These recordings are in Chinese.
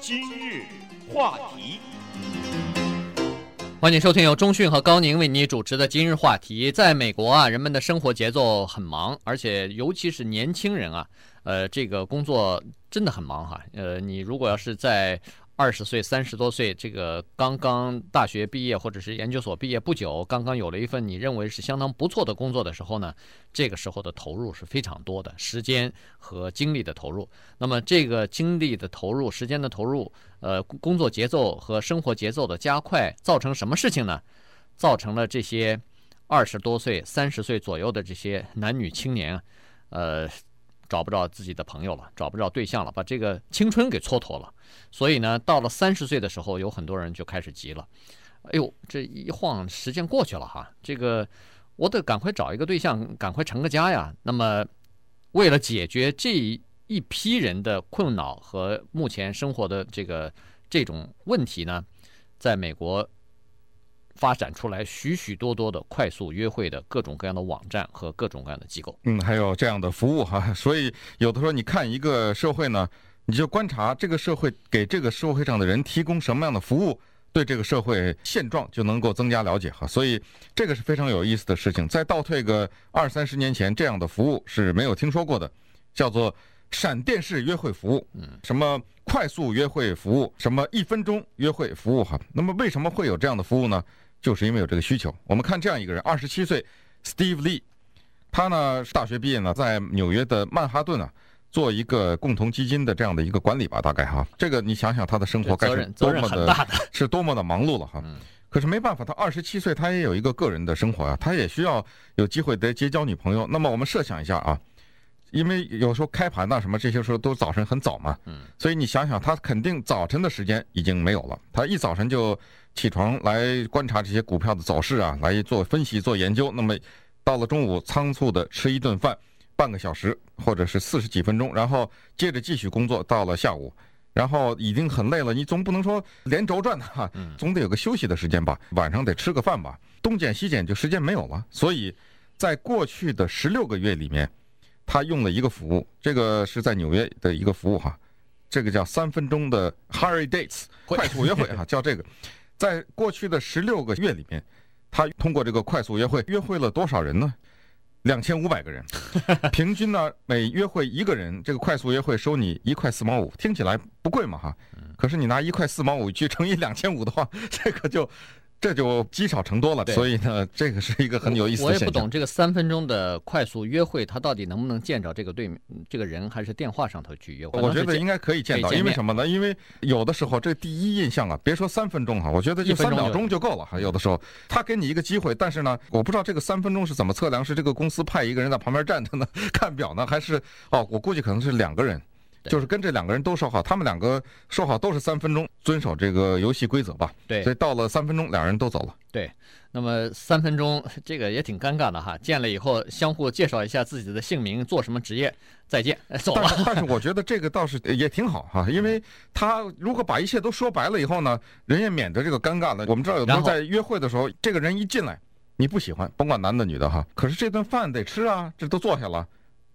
今日话题，欢迎收听由中讯和高宁为你主持的今日话题。在美国啊，人们的生活节奏很忙，而且尤其是年轻人啊，呃，这个工作真的很忙哈。呃，你如果要是在二十岁、三十多岁，这个刚刚大学毕业或者是研究所毕业不久，刚刚有了一份你认为是相当不错的工作的时候呢，这个时候的投入是非常多的，时间和精力的投入。那么这个精力的投入、时间的投入，呃，工作节奏和生活节奏的加快，造成什么事情呢？造成了这些二十多岁、三十岁左右的这些男女青年，呃。找不着自己的朋友了，找不着对象了，把这个青春给蹉跎了。所以呢，到了三十岁的时候，有很多人就开始急了。哎呦，这一晃时间过去了哈，这个我得赶快找一个对象，赶快成个家呀。那么，为了解决这一批人的困扰和目前生活的这个这种问题呢，在美国。发展出来许许多多的快速约会的各种各样的网站和各种各样的机构，嗯，还有这样的服务哈。所以有的时候你看一个社会呢，你就观察这个社会给这个社会上的人提供什么样的服务，对这个社会现状就能够增加了解哈。所以这个是非常有意思的事情。再倒退个二三十年前，这样的服务是没有听说过的，叫做闪电式约会服务，嗯，什么快速约会服务，什么一分钟约会服务哈。那么为什么会有这样的服务呢？就是因为有这个需求。我们看这样一个人，二十七岁，Steve Lee，他呢是大学毕业呢，在纽约的曼哈顿啊，做一个共同基金的这样的一个管理吧，大概哈。这个你想想他的生活该 是多么的，是多么的忙碌了哈。可是没办法，他二十七岁，他也有一个个人的生活啊，他也需要有机会得结交女朋友。那么我们设想一下啊，因为有时候开盘呐什么这些时候都早晨很早嘛，所以你想想，他肯定早晨的时间已经没有了，他一早晨就。起床来观察这些股票的走势啊，来做分析、做研究。那么到了中午，仓促的吃一顿饭，半个小时或者是四十几分钟，然后接着继续工作。到了下午，然后已经很累了，你总不能说连轴转的哈，总得有个休息的时间吧？晚上得吃个饭吧？东减西减就时间没有了。所以在过去的十六个月里面，他用了一个服务，这个是在纽约的一个服务哈，这个叫三分钟的 Hurry Dates 快速约会哈，叫这个。在过去的十六个月里面，他通过这个快速约会，约会了多少人呢？两千五百个人，平均呢，每约会一个人，这个快速约会收你一块四毛五，听起来不贵嘛哈。可是你拿一块四毛五去乘以两千五的话，这个就。这就积少成多了，所以呢，这个是一个很有意思的。我也不懂这个三分钟的快速约会，他到底能不能见着这个对面这个人，还是电话上头去约会？我觉得应该可以见到，因为什么呢？因为有的时候这第一印象啊，别说三分钟哈，我觉得就三秒钟就够了哈。有的时候他给你一个机会，但是呢，我不知道这个三分钟是怎么测量，是这个公司派一个人在旁边站着呢，看表呢，还是哦，我估计可能是两个人。就是跟这两个人都说好，他们两个说好都是三分钟，遵守这个游戏规则吧。对，所以到了三分钟，两人都走了。对，那么三分钟这个也挺尴尬的哈。见了以后，相互介绍一下自己的姓名，做什么职业，再见，走了。但是，但是我觉得这个倒是也挺好哈，因为他如果把一切都说白了以后呢，人也免得这个尴尬了。我们知道有的时候在约会的时候，这个人一进来，你不喜欢，甭管男的女的哈，可是这顿饭得吃啊，这都坐下了。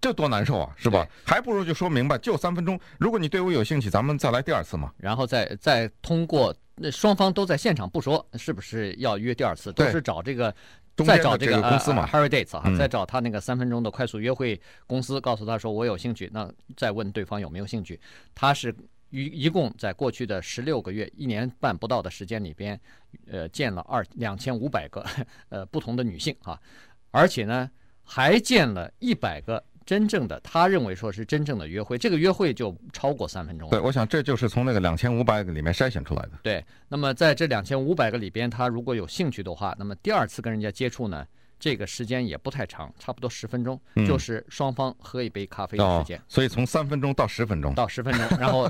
这多难受啊，是吧？还不如就说明白，就三分钟。如果你对我有兴趣，咱们再来第二次嘛。然后再再通过，那双方都在现场不说，是不是要约第二次？都是找这个，再找这个公司嘛，Hurry Dates 哈，再找他那个三分钟的快速约会公司，告诉他说我有兴趣。那再问对方有没有兴趣。他是一一共在过去的十六个月、一年半不到的时间里边，呃，见了二两千五百个呃不同的女性啊，而且呢还见了一百个。真正的，他认为说是真正的约会，这个约会就超过三分钟了。对，我想这就是从那个两千五百个里面筛选出来的。对，那么在这两千五百个里边，他如果有兴趣的话，那么第二次跟人家接触呢，这个时间也不太长，差不多十分钟，就是双方喝一杯咖啡的时间。所以从三分钟到十分钟。到十分钟，然后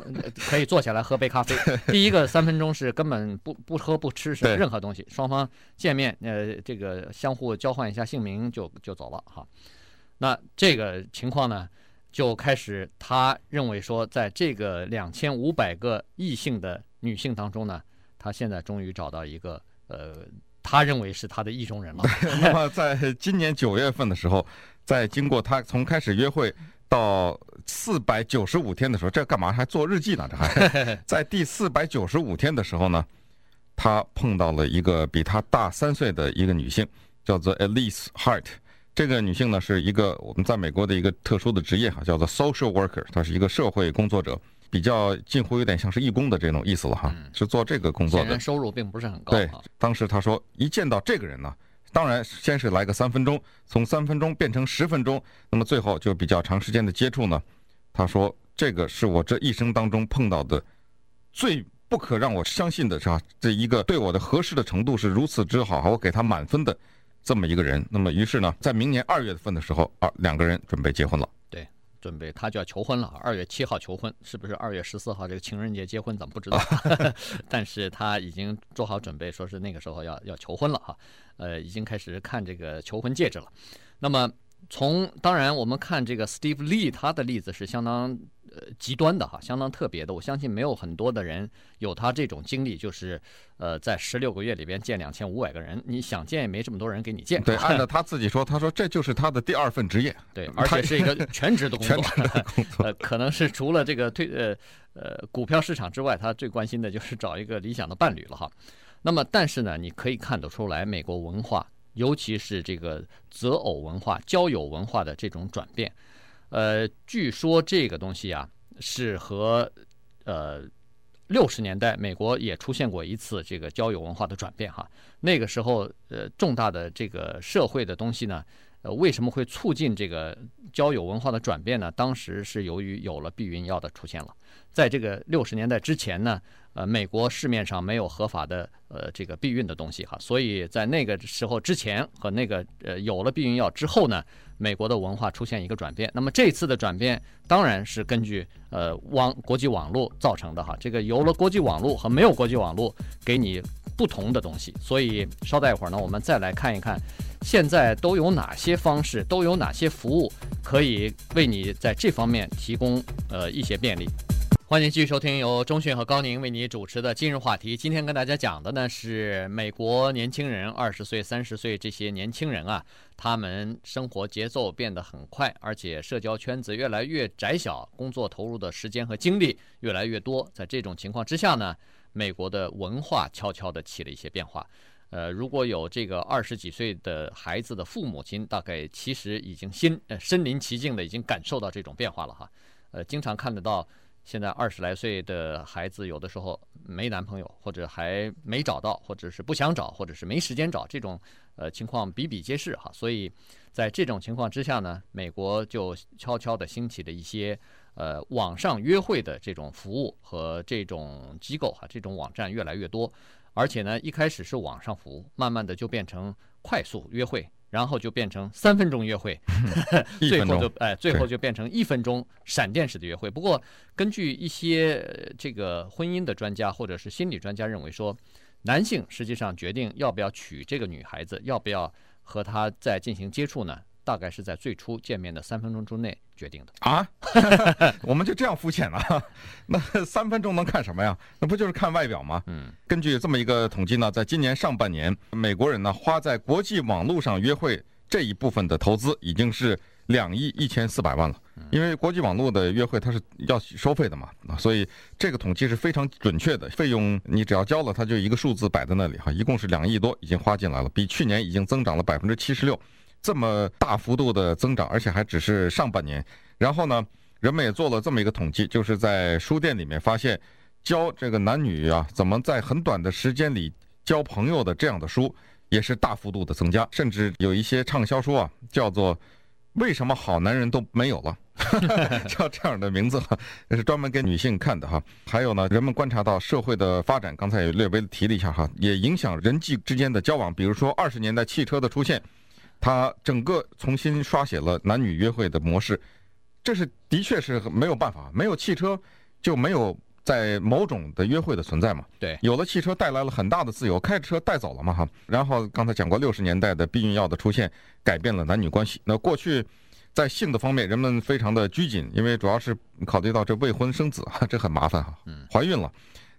可以坐下来喝杯咖啡。第一个三分钟是根本不不喝不吃是任何东西，双方见面，呃，这个相互交换一下姓名就就走了哈。那这个情况呢，就开始他认为说，在这个两千五百个异性的女性当中呢，他现在终于找到一个呃，他认为是他的意中人了。那么在今年九月份的时候，在经过他从开始约会到四百九十五天的时候，这干嘛还做日记呢？这还 在第四百九十五天的时候呢，他碰到了一个比他大三岁的一个女性，叫做 Elise Hart。这个女性呢，是一个我们在美国的一个特殊的职业哈，叫做 social worker，她是一个社会工作者，比较近乎有点像是义工的这种意思了哈，是做这个工作的。收入并不是很高。对，当时她说，一见到这个人呢。当然，先是来个三分钟，从三分钟变成十分钟，那么最后就比较长时间的接触呢。她说：“这个是我这一生当中碰到的最不可让我相信的，是吧？这一个对我的合适的程度是如此之好，我给他满分的这么一个人。那么，于是呢，在明年二月份的时候，啊，两个人准备结婚了。”对准备他就要求婚了，二月七号求婚，是不是二月十四号这个情人节结婚？咱们不知道，但是他已经做好准备，说是那个时候要要求婚了哈，呃，已经开始看这个求婚戒指了。那么从当然我们看这个 Steve Lee 他的例子是相当。呃，极端的哈，相当特别的。我相信没有很多的人有他这种经历，就是呃，在十六个月里边见两千五百个人，你想见也没这么多人给你见。对，按照他自己说，他说这就是他的第二份职业。对，而且是一个全职的工作。全职的工作。呃，可能是除了这个退呃呃股票市场之外，他最关心的就是找一个理想的伴侣了哈。那么，但是呢，你可以看得出来，美国文化，尤其是这个择偶文化、交友文化的这种转变。呃，据说这个东西啊，是和呃六十年代美国也出现过一次这个交友文化的转变哈。那个时候，呃，重大的这个社会的东西呢，呃，为什么会促进这个交友文化的转变呢？当时是由于有了避孕药的出现了。在这个六十年代之前呢，呃，美国市面上没有合法的呃这个避孕的东西哈，所以在那个时候之前和那个呃有了避孕药之后呢。美国的文化出现一个转变，那么这次的转变当然是根据呃网国际网络造成的哈。这个有了国际网络和没有国际网络给你不同的东西，所以稍待一会儿呢，我们再来看一看现在都有哪些方式，都有哪些服务可以为你在这方面提供呃一些便利。欢迎继续收听由中讯和高宁为你主持的今日话题。今天跟大家讲的呢是美国年轻人，二十岁、三十岁这些年轻人啊，他们生活节奏变得很快，而且社交圈子越来越窄小，工作投入的时间和精力越来越多。在这种情况之下呢，美国的文化悄悄地起了一些变化。呃，如果有这个二十几岁的孩子的父母亲，大概其实已经心呃身临其境的已经感受到这种变化了哈。呃，经常看得到。现在二十来岁的孩子，有的时候没男朋友，或者还没找到，或者是不想找，或者是没时间找，这种呃情况比比皆是哈。所以在这种情况之下呢，美国就悄悄地兴起了一些呃网上约会的这种服务和这种机构哈，这种网站越来越多，而且呢，一开始是网上服务，慢慢的就变成快速约会。然后就变成三分钟约会，最后就哎，最后就变成一分钟闪电式的约会。不过，根据一些这个婚姻的专家或者是心理专家认为说，男性实际上决定要不要娶这个女孩子，要不要和她再进行接触呢？大概是在最初见面的三分钟之内决定的啊，我们就这样肤浅了？那三分钟能看什么呀？那不就是看外表吗？嗯，根据这么一个统计呢，在今年上半年，美国人呢花在国际网络上约会这一部分的投资已经是两亿一千四百万了。因为国际网络的约会它是要收费的嘛，所以这个统计是非常准确的。费用你只要交了，它就一个数字摆在那里哈，一共是两亿多已经花进来了，比去年已经增长了百分之七十六。这么大幅度的增长，而且还只是上半年。然后呢，人们也做了这么一个统计，就是在书店里面发现，教这个男女啊怎么在很短的时间里交朋友的这样的书，也是大幅度的增加。甚至有一些畅销书啊，叫做《为什么好男人都没有了》，叫这样的名字，那是专门给女性看的哈。还有呢，人们观察到社会的发展，刚才也略微提了一下哈，也影响人际之间的交往。比如说二十年代汽车的出现。他整个重新刷写了男女约会的模式，这是的确是没有办法，没有汽车就没有在某种的约会的存在嘛。对，有了汽车带来了很大的自由，开着车带走了嘛哈。然后刚才讲过，六十年代的避孕药的出现改变了男女关系。那过去在性的方面，人们非常的拘谨，因为主要是考虑到这未婚生子哈，这很麻烦哈。嗯，怀孕了。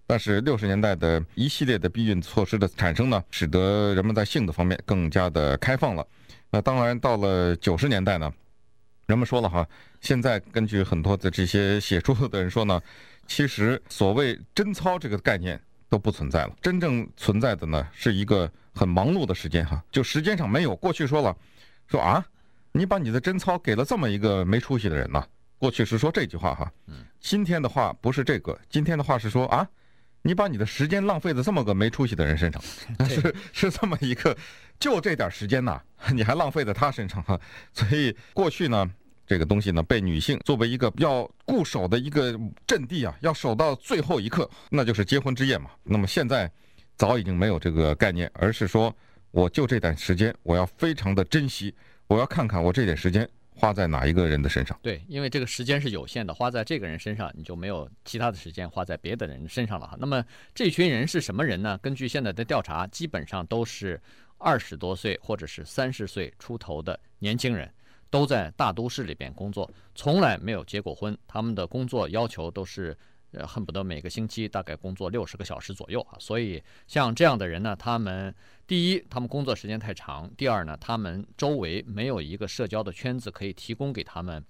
但是六十年代的一系列的避孕措施的产生呢，使得人们在性的方面更加的开放了。那当然到了九十年代呢，人们说了哈，现在根据很多的这些写书的人说呢，其实所谓贞操这个概念都不存在了，真正存在的呢是一个很忙碌的时间哈，就时间上没有。过去说了，说啊，你把你的贞操给了这么一个没出息的人呢，过去是说这句话哈。今天的话不是这个，今天的话是说啊，你把你的时间浪费在这么个没出息的人身上，是是这么一个，就这点时间呐，你还浪费在他身上哈。所以过去呢。这个东西呢，被女性作为一个要固守的一个阵地啊，要守到最后一刻，那就是结婚之夜嘛。那么现在早已经没有这个概念，而是说，我就这段时间，我要非常的珍惜，我要看看我这点时间花在哪一个人的身上。对，因为这个时间是有限的，花在这个人身上，你就没有其他的时间花在别的人身上了哈。那么这群人是什么人呢？根据现在的调查，基本上都是二十多岁或者是三十岁出头的年轻人。都在大都市里边工作，从来没有结过婚。他们的工作要求都是，呃，恨不得每个星期大概工作六十个小时左右啊。所以像这样的人呢，他们第一，他们工作时间太长；第二呢，他们周围没有一个社交的圈子可以提供给他们，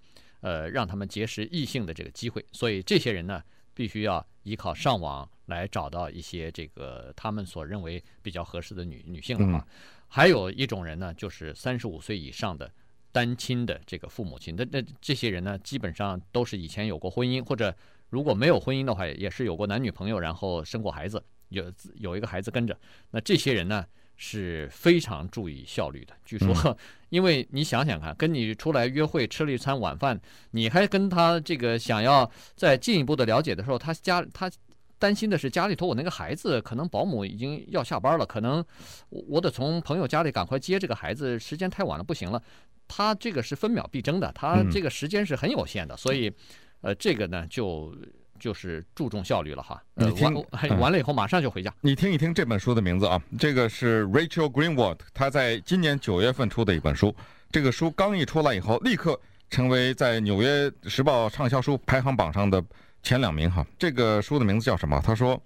呃，让他们结识异性的这个机会。所以这些人呢，必须要依靠上网来找到一些这个他们所认为比较合适的女女性了啊。还有一种人呢，就是三十五岁以上的。单亲的这个父母亲，那那这些人呢，基本上都是以前有过婚姻，或者如果没有婚姻的话，也是有过男女朋友，然后生过孩子，有有一个孩子跟着。那这些人呢是非常注意效率的。据说，因为你想想看，跟你出来约会吃了一餐晚饭，你还跟他这个想要再进一步的了解的时候，他家他担心的是家里头我那个孩子，可能保姆已经要下班了，可能我我得从朋友家里赶快接这个孩子，时间太晚了不行了。他这个是分秒必争的，他这个时间是很有限的，嗯、所以，呃，这个呢就就是注重效率了哈。你听，完完了以后马上就回家。你听一听这本书的名字啊，这个是 Rachel Greenwald，他在今年九月份出的一本书。这个书刚一出来以后，立刻成为在《纽约时报》畅销书排行榜上的前两名哈。这个书的名字叫什么？他说：“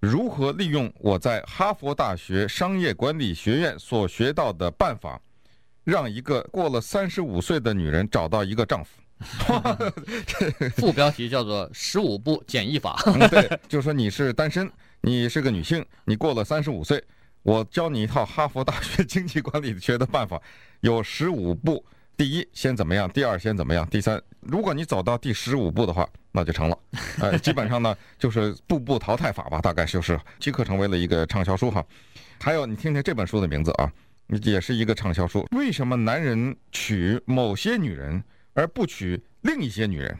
如何利用我在哈佛大学商业管理学院所学到的办法。”让一个过了三十五岁的女人找到一个丈夫，副标题叫做“十五步简易法”。对，就是说你是单身，你是个女性，你过了三十五岁，我教你一套哈佛大学经济管理学的办法，有十五步。第一，先怎么样？第二，先怎么样？第三，如果你走到第十五步的话，那就成了。呃，基本上呢，就是步步淘汰法吧，大概就是即刻成为了一个畅销书哈。还有，你听听这本书的名字啊。也是一个畅销书。为什么男人娶某些女人而不娶另一些女人？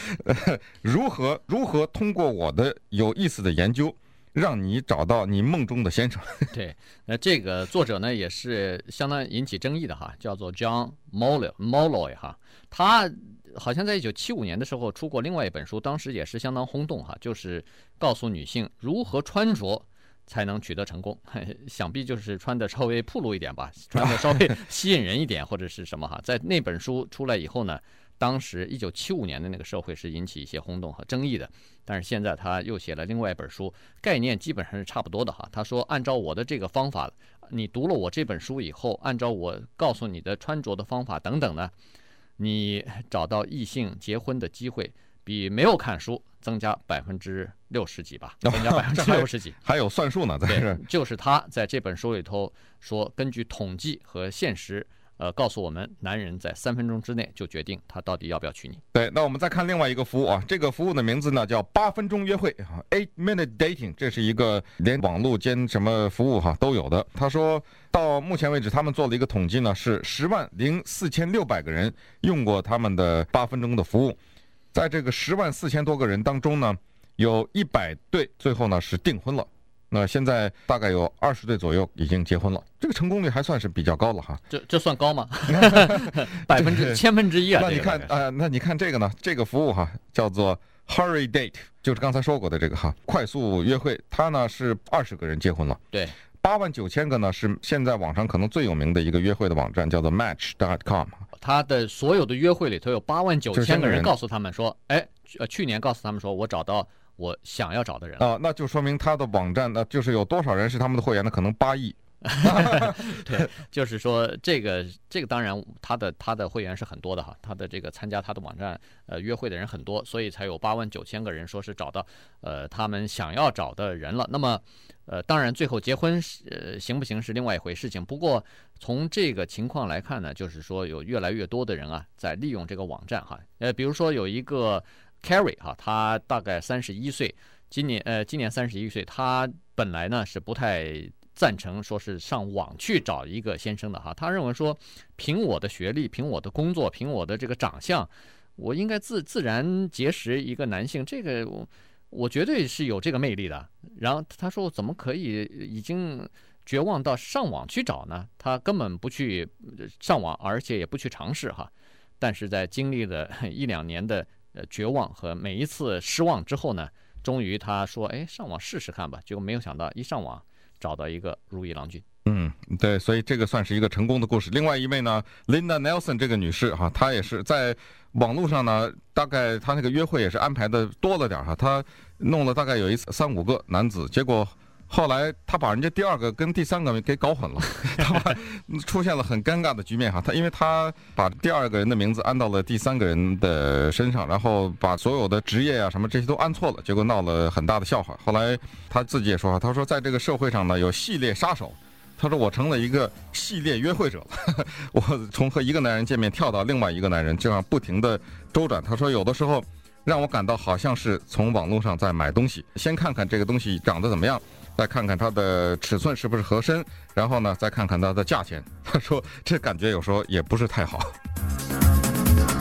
如何如何通过我的有意思的研究，让你找到你梦中的先生？对，那这个作者呢也是相当引起争议的哈，叫做 John Molloy Molloy 哈，他好像在一九七五年的时候出过另外一本书，当时也是相当轰动哈，就是告诉女性如何穿着。才能取得成功，想必就是穿的稍微暴露一点吧，穿的稍微 吸引人一点，或者是什么哈。在那本书出来以后呢，当时一九七五年的那个社会是引起一些轰动和争议的。但是现在他又写了另外一本书，概念基本上是差不多的哈。他说，按照我的这个方法，你读了我这本书以后，按照我告诉你的穿着的方法等等呢，你找到异性结婚的机会比没有看书。增加百分之六十几吧，增加百分之 六十几，还有算数呢。对，就是他在这本书里头说，根据统计和现实，呃，告诉我们，男人在三分钟之内就决定他到底要不要娶你。对，那我们再看另外一个服务啊，这个服务的名字呢叫八分钟约会啊，Eight Minute Dating，这是一个连网络兼什么服务哈都有的。他说到目前为止，他们做了一个统计呢，是十万零四千六百个人用过他们的八分钟的服务。在这个十万四千多个人当中呢，有一百对最后呢是订婚了。那现在大概有二十对左右已经结婚了，这个成功率还算是比较高了哈。这这算高吗？百分之千分之一啊！那你看啊、呃，那你看这个呢？这个服务哈叫做 Hurry Date，就是刚才说过的这个哈，快速约会。它呢是二十个人结婚了。对。八万九千个呢是现在网上可能最有名的一个约会的网站，叫做 Match.com。他的所有的约会里头有八万九千个人告诉他们说，哎，呃，去年告诉他们说我找到我想要找的人啊，那就说明他的网站那就是有多少人是他们的会员呢？可能八亿 对，就是说这个这个当然他的他的会员是很多的哈，他的这个参加他的网站呃约会的人很多，所以才有八万九千个人说是找到呃他们想要找的人了。那么呃当然最后结婚呃行不行是另外一回事情。不过从这个情况来看呢，就是说有越来越多的人啊在利用这个网站哈，呃比如说有一个 Carrie 哈，他大概三十一岁，今年呃今年三十一岁，他本来呢是不太。赞成说是上网去找一个先生的哈，他认为说，凭我的学历，凭我的工作，凭我的这个长相，我应该自自然结识一个男性，这个我我绝对是有这个魅力的。然后他说，我怎么可以已经绝望到上网去找呢？他根本不去上网，而且也不去尝试哈。但是在经历了一两年的呃绝望和每一次失望之后呢，终于他说，哎，上网试试看吧。结果没有想到一上网。找到一个如意郎君，嗯，对，所以这个算是一个成功的故事。另外一位呢，Linda Nelson 这个女士哈，她也是在网络上呢，大概她那个约会也是安排的多了点哈，她弄了大概有一次三五个男子，结果。后来他把人家第二个跟第三个给搞混了，他把出现了很尴尬的局面哈。他因为他把第二个人的名字安到了第三个人的身上，然后把所有的职业啊什么这些都安错了，结果闹了很大的笑话。后来他自己也说，他说在这个社会上呢，有系列杀手，他说我成了一个系列约会者，我从和一个男人见面跳到另外一个男人，这样不停的周转。他说有的时候让我感到好像是从网络上在买东西，先看看这个东西长得怎么样。再看看它的尺寸是不是合身，然后呢，再看看它的价钱。他说这感觉有时候也不是太好。